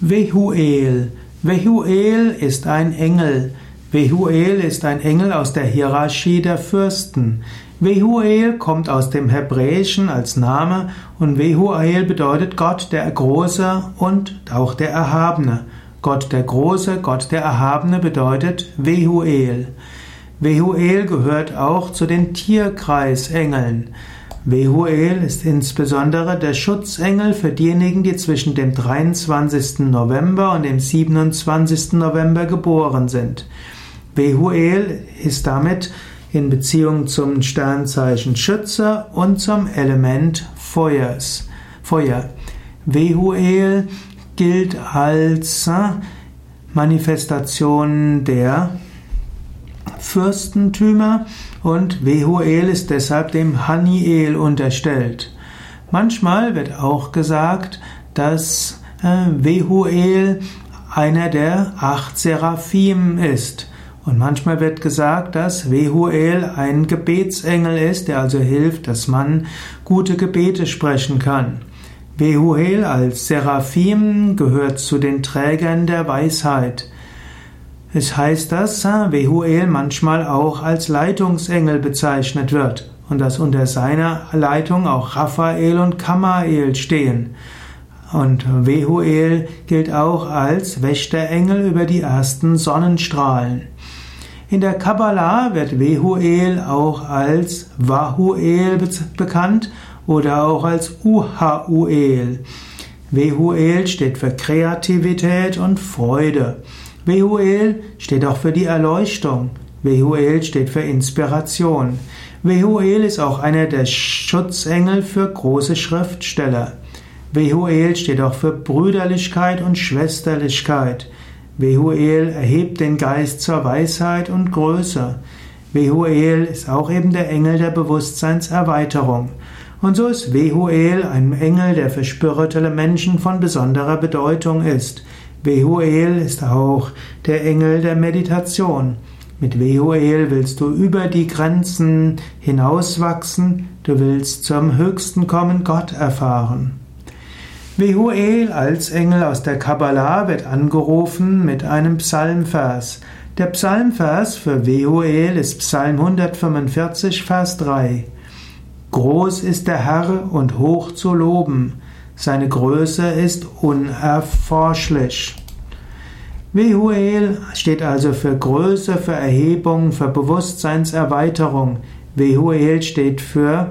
Vehuel. Vehuel ist ein Engel. Vehuel ist ein Engel aus der Hierarchie der Fürsten. Vehuel kommt aus dem Hebräischen als Name und Vehuel bedeutet Gott der Große und auch der Erhabene. Gott der Große, Gott der Erhabene bedeutet Vehuel. Vehuel gehört auch zu den Tierkreisengeln. Vehuel ist insbesondere der Schutzengel für diejenigen, die zwischen dem 23. November und dem 27. November geboren sind. Vehuel ist damit in Beziehung zum Sternzeichen Schütze und zum Element Feuers. Feuer. Vehuel gilt als äh, Manifestation der Fürstentümer und Vehuel ist deshalb dem Haniel unterstellt. Manchmal wird auch gesagt, dass äh, Vehuel einer der acht Seraphim ist. Und manchmal wird gesagt, dass Vehuel ein Gebetsengel ist, der also hilft, dass man gute Gebete sprechen kann. Vehuel als Seraphim gehört zu den Trägern der Weisheit. Es heißt, dass Vehuel manchmal auch als Leitungsengel bezeichnet wird und dass unter seiner Leitung auch Raphael und Kamael stehen. Und Vehuel gilt auch als Wächterengel über die ersten Sonnenstrahlen. In der Kabbalah wird Vehuel auch als Vahuel bekannt oder auch als Uhahuel. Vehuel steht für Kreativität und Freude. Vehuel steht auch für die Erleuchtung. Vehuel steht für Inspiration. Vehuel ist auch einer der Schutzengel für große Schriftsteller. Vehuel steht auch für Brüderlichkeit und Schwesterlichkeit. Vehuel erhebt den Geist zur Weisheit und Größe. Vehuel ist auch eben der Engel der Bewusstseinserweiterung. Und so ist Vehuel ein Engel, der für spirituelle Menschen von besonderer Bedeutung ist. Vehuel ist auch der Engel der Meditation. Mit Vehuel willst du über die Grenzen hinauswachsen, du willst zum Höchsten kommen, Gott erfahren. Vehuel als Engel aus der Kabbalah wird angerufen mit einem Psalmvers. Der Psalmvers für Vehuel ist Psalm 145, Vers 3. Groß ist der Herr und hoch zu loben seine Größe ist unerforschlich. Vehuel steht also für Größe, für Erhebung, für Bewusstseinserweiterung. Vehuel steht für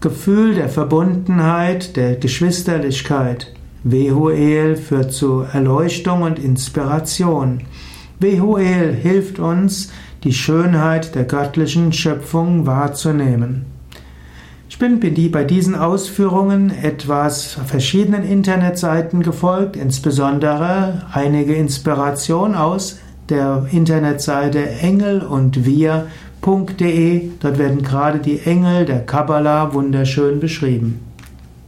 Gefühl der Verbundenheit, der Geschwisterlichkeit. Vehuel führt zu Erleuchtung und Inspiration. Vehuel hilft uns, die Schönheit der göttlichen Schöpfung wahrzunehmen. Ich bin bei diesen Ausführungen etwas verschiedenen Internetseiten gefolgt, insbesondere einige Inspiration aus der Internetseite engel und wir.de. Dort werden gerade die Engel der Kabbalah wunderschön beschrieben.